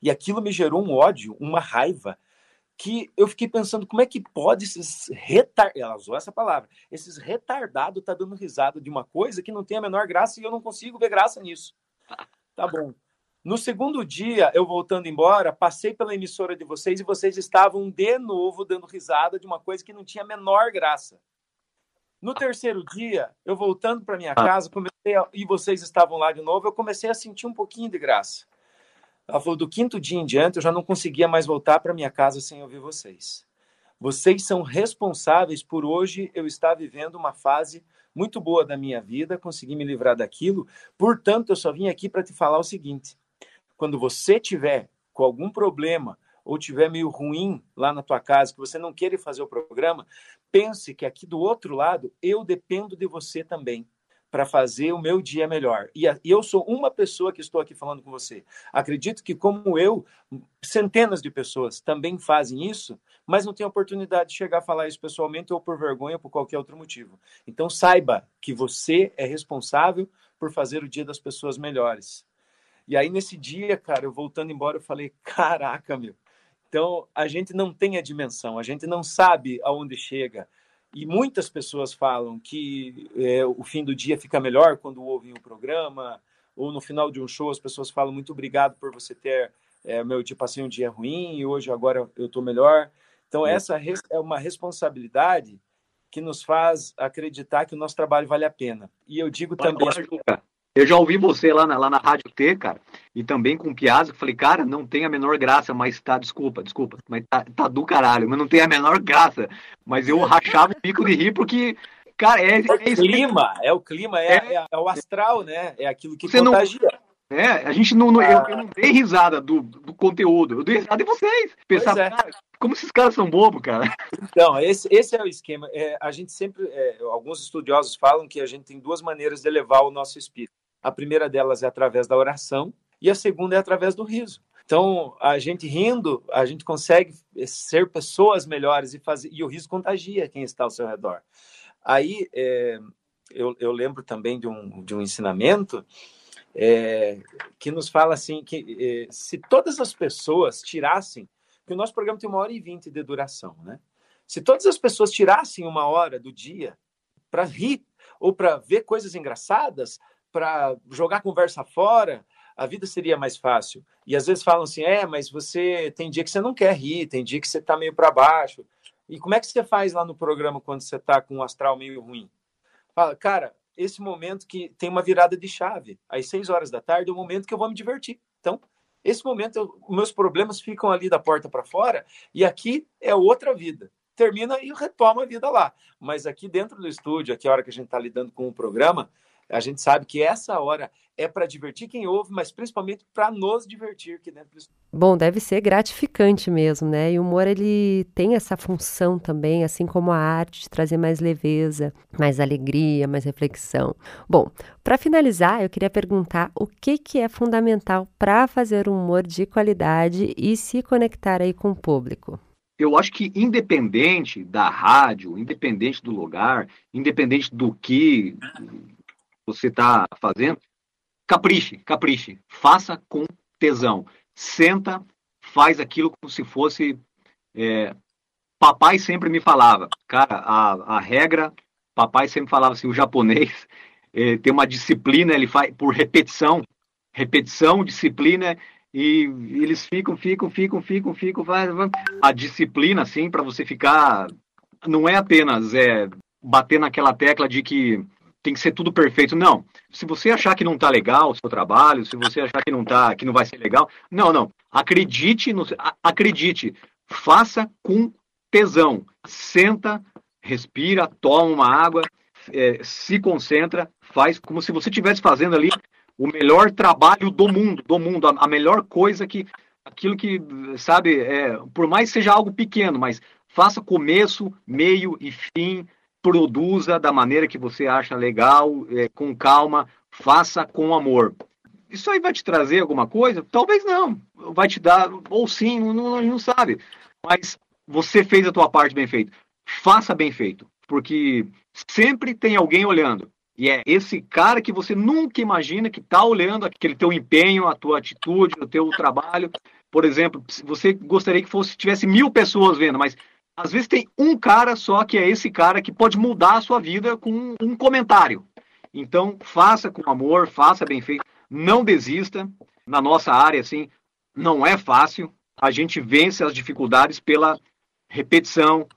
E aquilo me gerou um ódio, uma raiva, que eu fiquei pensando como é que pode esses retardados, ela usou essa palavra, esses retardados tá dando risada de uma coisa que não tem a menor graça e eu não consigo ver graça nisso. Tá bom. No segundo dia, eu voltando embora, passei pela emissora de vocês e vocês estavam de novo dando risada de uma coisa que não tinha a menor graça. No terceiro dia, eu voltando para minha ah. casa, comecei a... e vocês estavam lá de novo, eu comecei a sentir um pouquinho de graça. Ela falou: do quinto dia em diante, eu já não conseguia mais voltar para minha casa sem ouvir vocês. Vocês são responsáveis por hoje eu estar vivendo uma fase muito boa da minha vida, consegui me livrar daquilo. Portanto, eu só vim aqui para te falar o seguinte: quando você tiver com algum problema ou tiver meio ruim lá na tua casa, que você não queira fazer o programa, pense que aqui do outro lado eu dependo de você também para fazer o meu dia melhor. E, eu sou uma pessoa que estou aqui falando com você. Acredito que, como eu, centenas de pessoas também fazem isso, mas não têm oportunidade de chegar a falar isso pessoalmente ou por vergonha ou por qualquer outro motivo. Então, saiba que você é responsável por fazer o dia das pessoas melhores. E aí, nesse dia, cara, eu voltando embora, eu falei: caraca, meu. Então, a gente não tem a dimensão, a gente não sabe aonde chega. E muitas pessoas falam que é, o fim do dia fica melhor quando ouvem o programa, ou no final de um show as pessoas falam muito obrigado por você ter, é, meu, tipo passei um dia ruim e hoje agora eu estou melhor. Então, essa é uma responsabilidade que nos faz acreditar que o nosso trabalho vale a pena. E eu digo também. Eu já ouvi você lá na, lá na Rádio T, cara, e também com o Piazza, falei, cara, não tem a menor graça, mas tá, desculpa, desculpa, mas tá, tá do caralho, mas não tem a menor graça. Mas eu rachava o pico de rir porque, cara, é, é, é o clima, é o clima, é, é, é, o astral, né? É aquilo que você contagia. Não, é, a gente não, não eu, eu, não dei risada do, do conteúdo, eu dei risada em vocês. Pensava, é. cara, como esses caras são bobos, cara. Então, esse, esse é o esquema. É, a gente sempre, é, alguns estudiosos falam que a gente tem duas maneiras de elevar o nosso espírito. A primeira delas é através da oração e a segunda é através do riso. Então, a gente rindo, a gente consegue ser pessoas melhores e fazer e o riso contagia quem está ao seu redor. Aí, é, eu, eu, lembro também de um, de um ensinamento é, que nos fala assim que é, se todas as pessoas tirassem, que o nosso programa tem uma hora e vinte de duração, né? Se todas as pessoas tirassem uma hora do dia para rir ou para ver coisas engraçadas, para jogar conversa fora, a vida seria mais fácil. E às vezes falam assim: é, mas você tem dia que você não quer rir, tem dia que você está meio para baixo. E como é que você faz lá no programa quando você está com um astral meio ruim? Fala, cara, esse momento que tem uma virada de chave, às seis horas da tarde, é o momento que eu vou me divertir. Então, esse momento, eu, meus problemas ficam ali da porta para fora, e aqui é outra vida. termina e retoma a vida lá. Mas aqui dentro do estúdio, aqui a hora que a gente está lidando com o programa, a gente sabe que essa hora é para divertir quem ouve, mas principalmente para nos divertir aqui dentro do. Bom, deve ser gratificante mesmo, né? E o humor ele tem essa função também, assim como a arte, de trazer mais leveza, mais alegria, mais reflexão. Bom, para finalizar, eu queria perguntar o que, que é fundamental para fazer um humor de qualidade e se conectar aí com o público eu acho que independente da rádio, independente do lugar, independente do que você está fazendo, capriche, capriche, faça com tesão, senta, faz aquilo como se fosse. É, papai sempre me falava, cara, a, a regra, papai sempre falava assim, o japonês é, tem uma disciplina, ele faz por repetição, repetição, disciplina e eles ficam, ficam, ficam, ficam, ficam. Vai, vai. A disciplina, assim, para você ficar. Não é apenas é, bater naquela tecla de que tem que ser tudo perfeito. Não. Se você achar que não tá legal o seu trabalho, se você achar que não tá, que não vai ser legal, não, não. Acredite no, acredite. Faça com tesão. Senta, respira, toma uma água, é, se concentra, faz como se você estivesse fazendo ali o melhor trabalho do mundo, do mundo, a, a melhor coisa que aquilo que, sabe, é, por mais seja algo pequeno, mas faça começo, meio e fim, produza da maneira que você acha legal, é, com calma, faça com amor. Isso aí vai te trazer alguma coisa? Talvez não. Vai te dar, ou sim, não, não, não sabe. Mas você fez a tua parte bem feita. Faça bem feito, porque sempre tem alguém olhando. E é esse cara que você nunca imagina que está olhando aquele teu empenho, a tua atitude, o teu trabalho. Por exemplo, você gostaria que fosse tivesse mil pessoas vendo, mas às vezes tem um cara só que é esse cara que pode mudar a sua vida com um comentário. Então, faça com amor, faça bem feito, não desista. Na nossa área, assim, não é fácil. A gente vence as dificuldades pela repetição,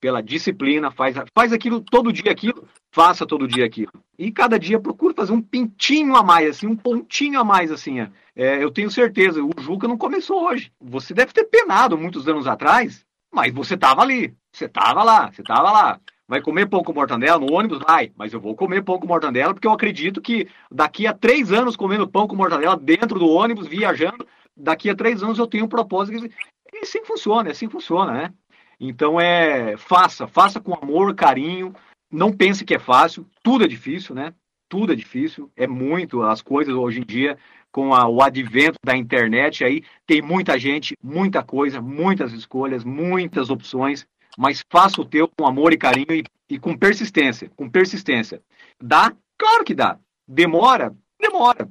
pela disciplina, faz, faz aquilo todo dia aquilo, faça todo dia aquilo. E cada dia procura fazer um pintinho a mais, assim, um pontinho a mais, assim. É. é, eu tenho certeza, o Juca não começou hoje. Você deve ter penado muitos anos atrás, mas você estava ali, você estava lá, você estava lá. Vai comer pão com mortandela no ônibus? Vai, mas eu vou comer pão com mortandela porque eu acredito que daqui a três anos comendo pão com mortandela dentro do ônibus, viajando, daqui a três anos eu tenho um propósito. E assim funciona, assim funciona, né? Então é faça, faça com amor, carinho. Não pense que é fácil, tudo é difícil, né? Tudo é difícil, é muito as coisas hoje em dia com a, o advento da internet aí tem muita gente, muita coisa, muitas escolhas, muitas opções, mas faça o teu com amor e carinho e, e com persistência, com persistência. Dá? Claro que dá. Demora? Demora.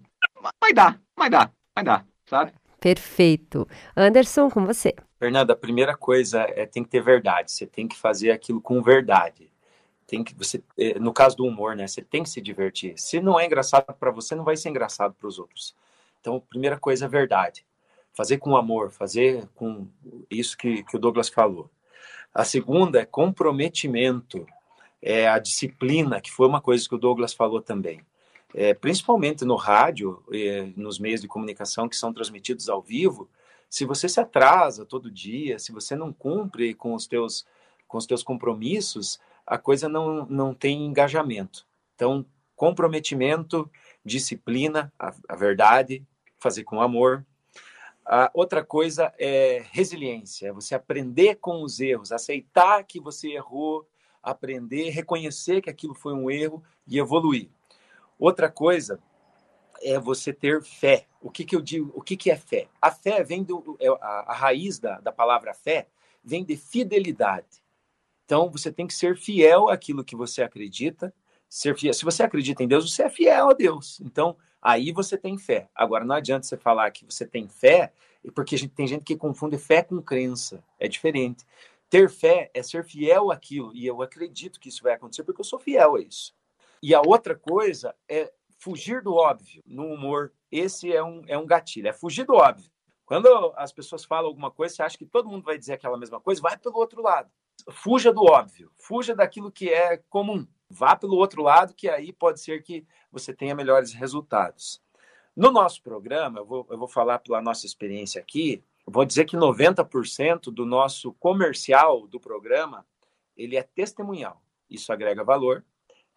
Vai dar, vai dar, vai dar, sabe? Perfeito. Anderson, com você. Fernanda, a primeira coisa é tem que ter verdade. Você tem que fazer aquilo com verdade. Tem que você, é, no caso do humor, né? Você tem que se divertir. Se não é engraçado para você, não vai ser engraçado para os outros. Então, primeira coisa é verdade. Fazer com amor, fazer com isso que, que o Douglas falou. A segunda é comprometimento, é a disciplina, que foi uma coisa que o Douglas falou também é, principalmente no rádio, é, nos meios de comunicação que são transmitidos ao vivo, se você se atrasa todo dia, se você não cumpre com os teus, com os teus compromissos, a coisa não, não tem engajamento. Então, comprometimento, disciplina, a, a verdade, fazer com amor. A outra coisa é resiliência, é você aprender com os erros, aceitar que você errou, aprender, reconhecer que aquilo foi um erro e evoluir. Outra coisa é você ter fé. O que, que eu digo? O que, que é fé? A fé vem do. É, a, a raiz da, da palavra fé vem de fidelidade. Então você tem que ser fiel àquilo que você acredita. Ser fiel. Se você acredita em Deus, você é fiel a Deus. Então aí você tem fé. Agora não adianta você falar que você tem fé, porque gente, tem gente que confunde fé com crença. É diferente. Ter fé é ser fiel àquilo. E eu acredito que isso vai acontecer porque eu sou fiel a isso. E a outra coisa é fugir do óbvio no humor. Esse é um, é um gatilho, é fugir do óbvio. Quando as pessoas falam alguma coisa, você acha que todo mundo vai dizer aquela mesma coisa, vai pelo outro lado. Fuja do óbvio, fuja daquilo que é comum. Vá pelo outro lado, que aí pode ser que você tenha melhores resultados. No nosso programa, eu vou, eu vou falar pela nossa experiência aqui, vou dizer que 90% do nosso comercial do programa ele é testemunhal. Isso agrega valor.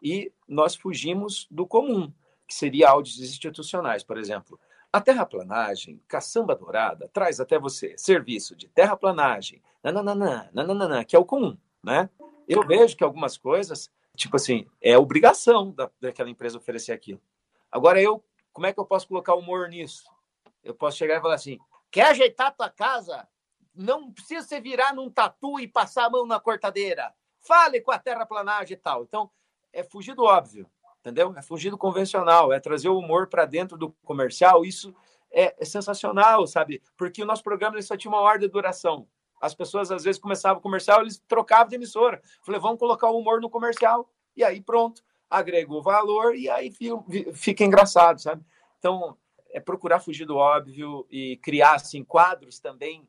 E nós fugimos do comum, que seria áudios institucionais, por exemplo. A terraplanagem, caçamba dourada, traz até você serviço de terraplanagem, nananana, nananana, que é o comum, né? Eu vejo que algumas coisas, tipo assim, é obrigação da, daquela empresa oferecer aquilo. Agora eu, como é que eu posso colocar humor nisso? Eu posso chegar e falar assim: quer ajeitar tua casa? Não precisa você virar num tatu e passar a mão na cortadeira. Fale com a terraplanagem e tal. Então, é fugir do óbvio, entendeu? É fugir do convencional, é trazer o humor para dentro do comercial. Isso é, é, sensacional, sabe? Porque o nosso programa só tinha uma hora de duração. As pessoas, às vezes, começavam o comercial, eles trocavam de emissora. Falei, vamos colocar o humor no comercial. E aí, pronto, agregou valor e aí fica engraçado, sabe? Então, é procurar fugir do óbvio e criar, assim, quadros também.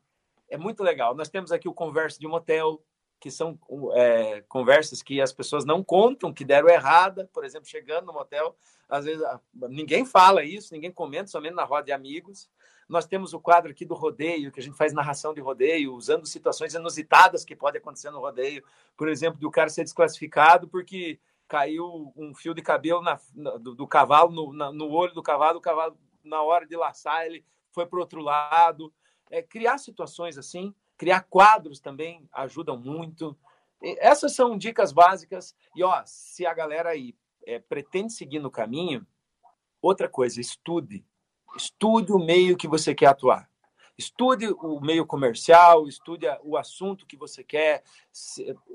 É muito legal. Nós temos aqui o Conversa de Motel, que são é, conversas que as pessoas não contam, que deram errada, por exemplo, chegando no motel, às vezes ninguém fala isso, ninguém comenta, somente na roda de amigos. Nós temos o quadro aqui do rodeio, que a gente faz narração de rodeio, usando situações inusitadas que podem acontecer no rodeio. Por exemplo, do cara ser desclassificado porque caiu um fio de cabelo na, do, do, cavalo no, na, no olho do cavalo, o cavalo, na hora de laçar, ele foi para outro lado. É, criar situações assim Criar quadros também ajudam muito. Essas são dicas básicas. E ó, se a galera aí é, pretende seguir no caminho, outra coisa, estude. Estude o meio que você quer atuar. Estude o meio comercial, estude o assunto que você quer,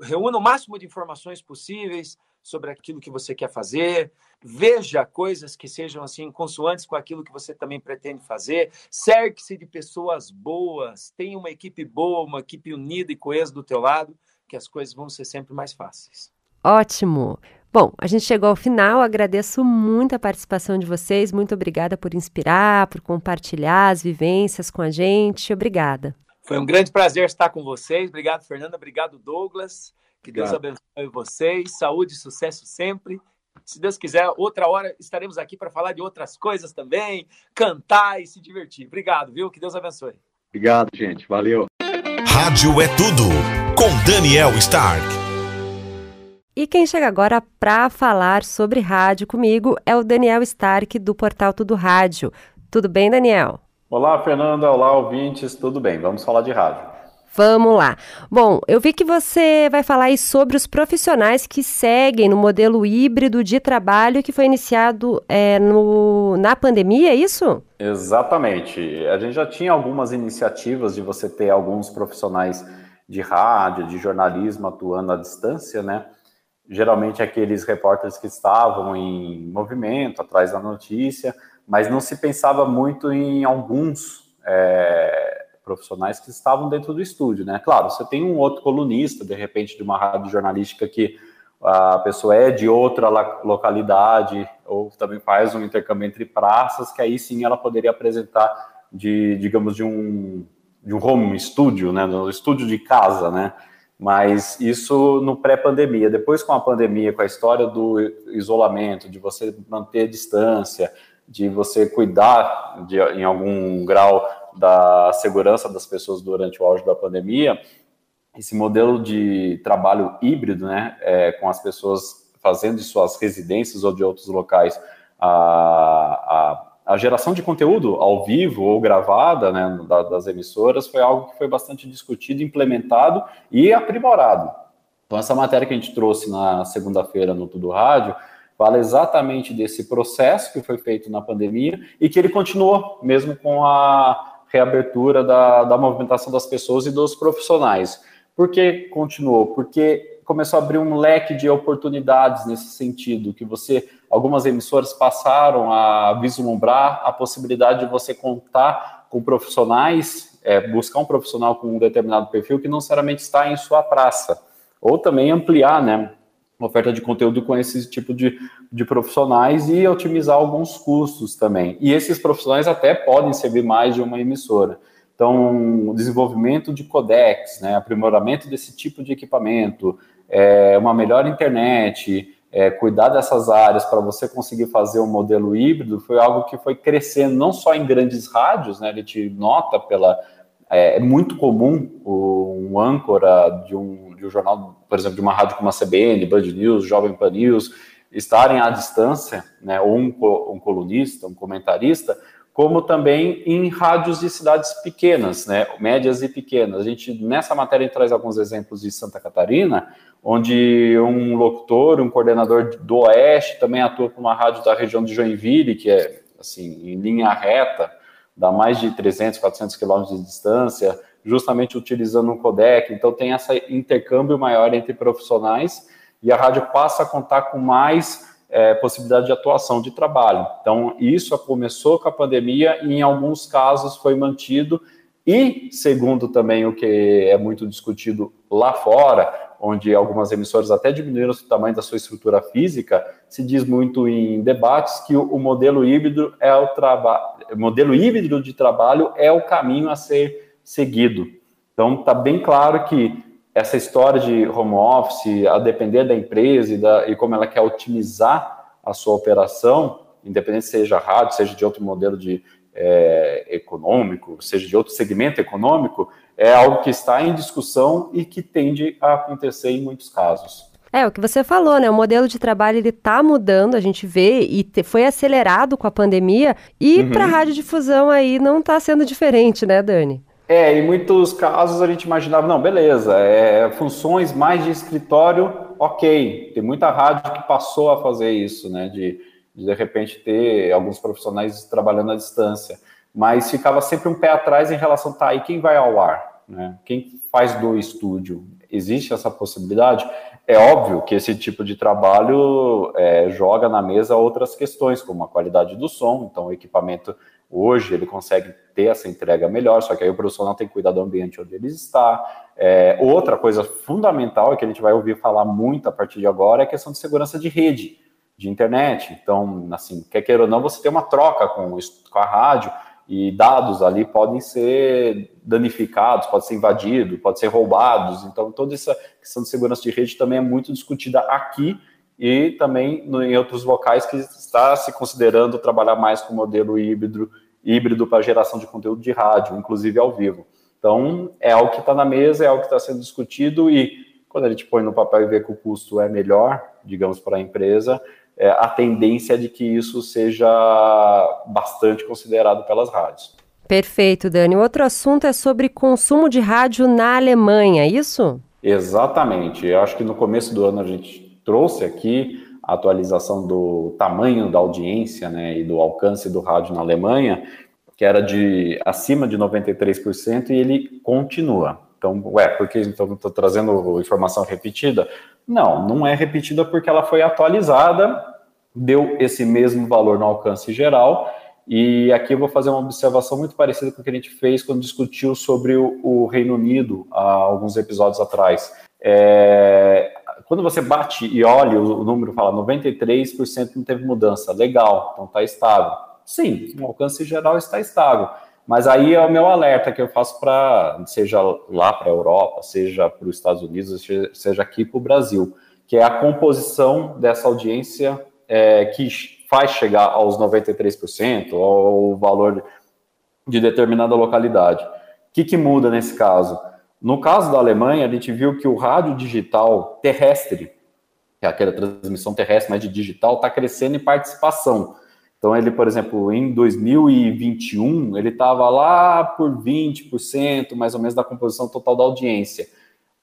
reúna o máximo de informações possíveis, sobre aquilo que você quer fazer, veja coisas que sejam assim consoantes com aquilo que você também pretende fazer, cerque-se de pessoas boas, tenha uma equipe boa, uma equipe unida e coesa do teu lado, que as coisas vão ser sempre mais fáceis. Ótimo. Bom, a gente chegou ao final. Agradeço muito a participação de vocês. Muito obrigada por inspirar, por compartilhar as vivências com a gente. Obrigada. Foi um grande prazer estar com vocês. Obrigado, Fernanda. Obrigado, Douglas. Que Deus abençoe vocês, saúde e sucesso sempre. Se Deus quiser, outra hora estaremos aqui para falar de outras coisas também, cantar e se divertir. Obrigado, viu? Que Deus abençoe. Obrigado, gente. Valeu. Rádio é tudo com Daniel Stark. E quem chega agora para falar sobre rádio comigo é o Daniel Stark do portal Tudo Rádio. Tudo bem, Daniel? Olá, Fernanda. Olá, ouvintes. Tudo bem? Vamos falar de rádio. Vamos lá. Bom, eu vi que você vai falar aí sobre os profissionais que seguem no modelo híbrido de trabalho que foi iniciado é, no, na pandemia, é isso? Exatamente. A gente já tinha algumas iniciativas de você ter alguns profissionais de rádio, de jornalismo atuando à distância, né? Geralmente aqueles repórteres que estavam em movimento, atrás da notícia, mas não se pensava muito em alguns. É, profissionais que estavam dentro do estúdio, né? Claro, você tem um outro colunista, de repente, de uma rádio jornalística que a pessoa é de outra localidade ou também faz um intercâmbio entre praças, que aí sim ela poderia apresentar de, digamos, de um, de um home studio, né? No estúdio de casa, né? Mas isso no pré-pandemia. Depois, com a pandemia, com a história do isolamento, de você manter a distância, de você cuidar de, em algum grau da segurança das pessoas durante o auge da pandemia, esse modelo de trabalho híbrido, né, é, com as pessoas fazendo de suas residências ou de outros locais a, a, a geração de conteúdo ao vivo ou gravada né, da, das emissoras foi algo que foi bastante discutido, implementado e aprimorado. Então, essa matéria que a gente trouxe na segunda-feira no Tudo Rádio fala exatamente desse processo que foi feito na pandemia e que ele continuou, mesmo com a reabertura da, da movimentação das pessoas e dos profissionais. Por que continuou? Porque começou a abrir um leque de oportunidades nesse sentido, que você, algumas emissoras passaram a vislumbrar a possibilidade de você contar com profissionais, é, buscar um profissional com um determinado perfil que não necessariamente está em sua praça, ou também ampliar, né, oferta de conteúdo com esse tipo de, de profissionais e otimizar alguns custos também. E esses profissionais até podem servir mais de uma emissora. Então, desenvolvimento de codecs, né, aprimoramento desse tipo de equipamento, é, uma melhor internet, é, cuidar dessas áreas para você conseguir fazer um modelo híbrido foi algo que foi crescendo não só em grandes rádios, né, a gente nota pela é, é muito comum um âncora de um de um jornal, por exemplo, de uma rádio como a CBN, Band News, Jovem Pan News, estarem à distância, né, ou um, um colunista, um comentarista, como também em rádios de cidades pequenas, né, médias e pequenas. A gente, nessa matéria, traz alguns exemplos de Santa Catarina, onde um locutor, um coordenador do Oeste, também atua com uma rádio da região de Joinville, que é, assim, em linha reta, dá mais de 300, 400 quilômetros de distância, justamente utilizando um codec. Então, tem esse intercâmbio maior entre profissionais e a rádio passa a contar com mais é, possibilidade de atuação de trabalho. Então, isso começou com a pandemia e, em alguns casos, foi mantido. E, segundo também o que é muito discutido lá fora, onde algumas emissoras até diminuíram o tamanho da sua estrutura física, se diz muito em debates que o, modelo híbrido é o trabalho, modelo híbrido de trabalho é o caminho a ser seguido. Então, está bem claro que essa história de home office, a depender da empresa e, da, e como ela quer otimizar a sua operação, independente seja rádio, seja de outro modelo de é, econômico, seja de outro segmento econômico, é algo que está em discussão e que tende a acontecer em muitos casos. É, o que você falou, né? O modelo de trabalho ele está mudando, a gente vê, e te, foi acelerado com a pandemia, e uhum. para a radiodifusão aí não está sendo diferente, né, Dani? É, em muitos casos a gente imaginava, não, beleza, é, funções mais de escritório, ok. Tem muita rádio que passou a fazer isso, né? De, de, de repente ter alguns profissionais trabalhando à distância. Mas ficava sempre um pé atrás em relação, tá, e quem vai ao ar? Né? Quem faz do estúdio? Existe essa possibilidade? É óbvio que esse tipo de trabalho é, joga na mesa outras questões, como a qualidade do som, então o equipamento Hoje ele consegue ter essa entrega melhor, só que aí o profissional tem que cuidar do ambiente onde ele está. É, outra coisa fundamental que a gente vai ouvir falar muito a partir de agora é a questão de segurança de rede, de internet. Então, assim, quer queira ou não, você tem uma troca com, com a rádio e dados ali podem ser danificados, pode ser invadido, pode ser roubados. Então, toda essa questão de segurança de rede também é muito discutida aqui e também em outros locais que está se considerando trabalhar mais com modelo híbrido, híbrido para geração de conteúdo de rádio, inclusive ao vivo. Então, é algo que está na mesa, é algo que está sendo discutido e quando a gente põe no papel e vê que o custo é melhor, digamos, para a empresa, é, a tendência é de que isso seja bastante considerado pelas rádios. Perfeito, Dani. Outro assunto é sobre consumo de rádio na Alemanha, é isso? Exatamente. Eu acho que no começo do ano a gente trouxe aqui a atualização do tamanho da audiência né, e do alcance do rádio na Alemanha, que era de acima de 93%, e ele continua. Então, ué, por que então estou trazendo informação repetida? Não, não é repetida porque ela foi atualizada, deu esse mesmo valor no alcance geral, e aqui eu vou fazer uma observação muito parecida com o que a gente fez quando discutiu sobre o, o Reino Unido há alguns episódios atrás. É, quando você bate e olha o, número, fala 93% não teve mudança, legal, então está estável. Sim, o alcance geral está estável. Mas aí é o meu alerta que eu faço para, seja lá para a Europa, seja para os Estados Unidos, seja aqui para o Brasil, que é a composição dessa audiência é, que faz chegar aos 93%, ou o valor de determinada localidade. O que, que muda nesse caso? No caso da Alemanha, a gente viu que o rádio digital terrestre, que é aquela transmissão terrestre, mas de digital, está crescendo em participação. Então, ele, por exemplo, em 2021, ele estava lá por 20%, mais ou menos, da composição total da audiência.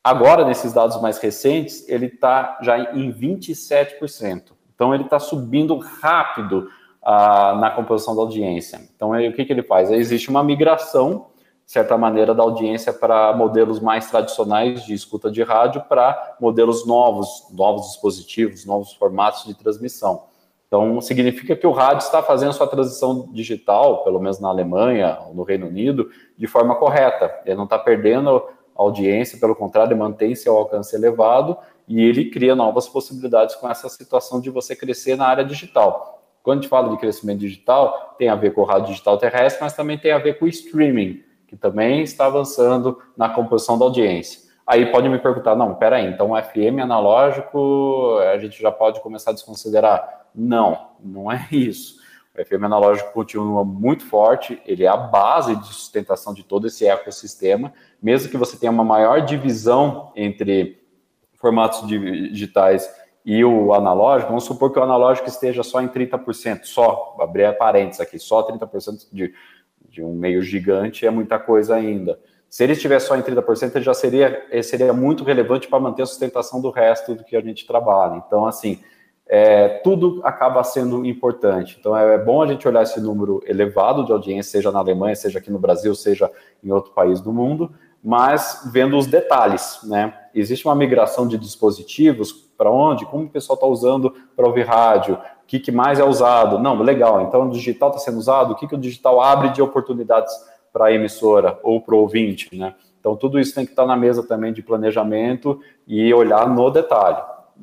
Agora, nesses dados mais recentes, ele está já em 27%. Então, ele está subindo rápido ah, na composição da audiência. Então, o que, que ele faz? Aí existe uma migração certa maneira, da audiência para modelos mais tradicionais de escuta de rádio para modelos novos, novos dispositivos, novos formatos de transmissão. Então, significa que o rádio está fazendo sua transição digital, pelo menos na Alemanha ou no Reino Unido, de forma correta. Ele não está perdendo audiência, pelo contrário, mantém seu alcance elevado e ele cria novas possibilidades com essa situação de você crescer na área digital. Quando a gente fala de crescimento digital, tem a ver com o rádio digital terrestre, mas também tem a ver com o streaming que também está avançando na composição da audiência. Aí pode me perguntar, não, peraí, então FM analógico a gente já pode começar a desconsiderar. Não, não é isso. O FM analógico continua muito forte, ele é a base de sustentação de todo esse ecossistema, mesmo que você tenha uma maior divisão entre formatos digitais e o analógico, vamos supor que o analógico esteja só em 30%, só, abrir parênteses aqui, só 30% de, de um meio gigante é muita coisa ainda. Se ele estiver só em 30%, ele já seria, ele seria muito relevante para manter a sustentação do resto do que a gente trabalha. Então, assim, é, tudo acaba sendo importante. Então, é, é bom a gente olhar esse número elevado de audiência, seja na Alemanha, seja aqui no Brasil, seja em outro país do mundo, mas vendo os detalhes, né? Existe uma migração de dispositivos para onde? Como o pessoal está usando para ouvir rádio? Que, que, mais é usado? Não, legal. Então, o digital está sendo usado. O que, que o digital abre de oportunidades para a emissora ou para o ouvinte, né? Então, tudo isso tem que estar na mesa também de planejamento e olhar no detalhe.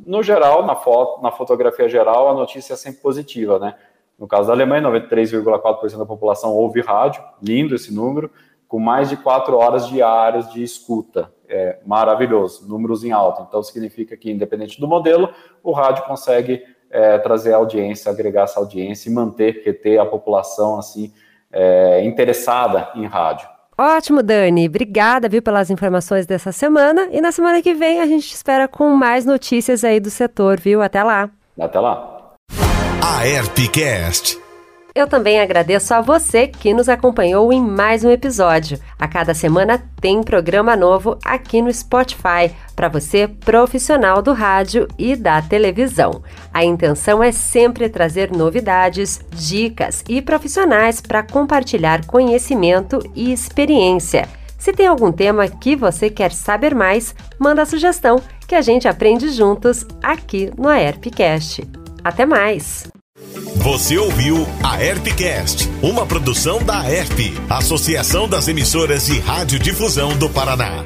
No geral, na foto, na fotografia geral, a notícia é sempre positiva, né? No caso da Alemanha, 93,4% da população ouve rádio, lindo esse número, com mais de quatro horas diárias de escuta. É maravilhoso, números em alta. Então, significa que, independente do modelo, o rádio consegue é, trazer audiência, agregar essa audiência e manter, reter a população assim é, interessada em rádio. Ótimo, Dani. Obrigada, viu, pelas informações dessa semana. E na semana que vem a gente espera com mais notícias aí do setor, viu? Até lá. Até lá. A Airpcast eu também agradeço a você que nos acompanhou em mais um episódio. A cada semana tem programa novo aqui no Spotify para você, profissional do rádio e da televisão. A intenção é sempre trazer novidades, dicas e profissionais para compartilhar conhecimento e experiência. Se tem algum tema que você quer saber mais, manda a sugestão que a gente aprende juntos aqui no AERPcast. Até mais! Você ouviu a Herpcast, uma produção da Herp, Associação das Emissoras de Radiodifusão do Paraná.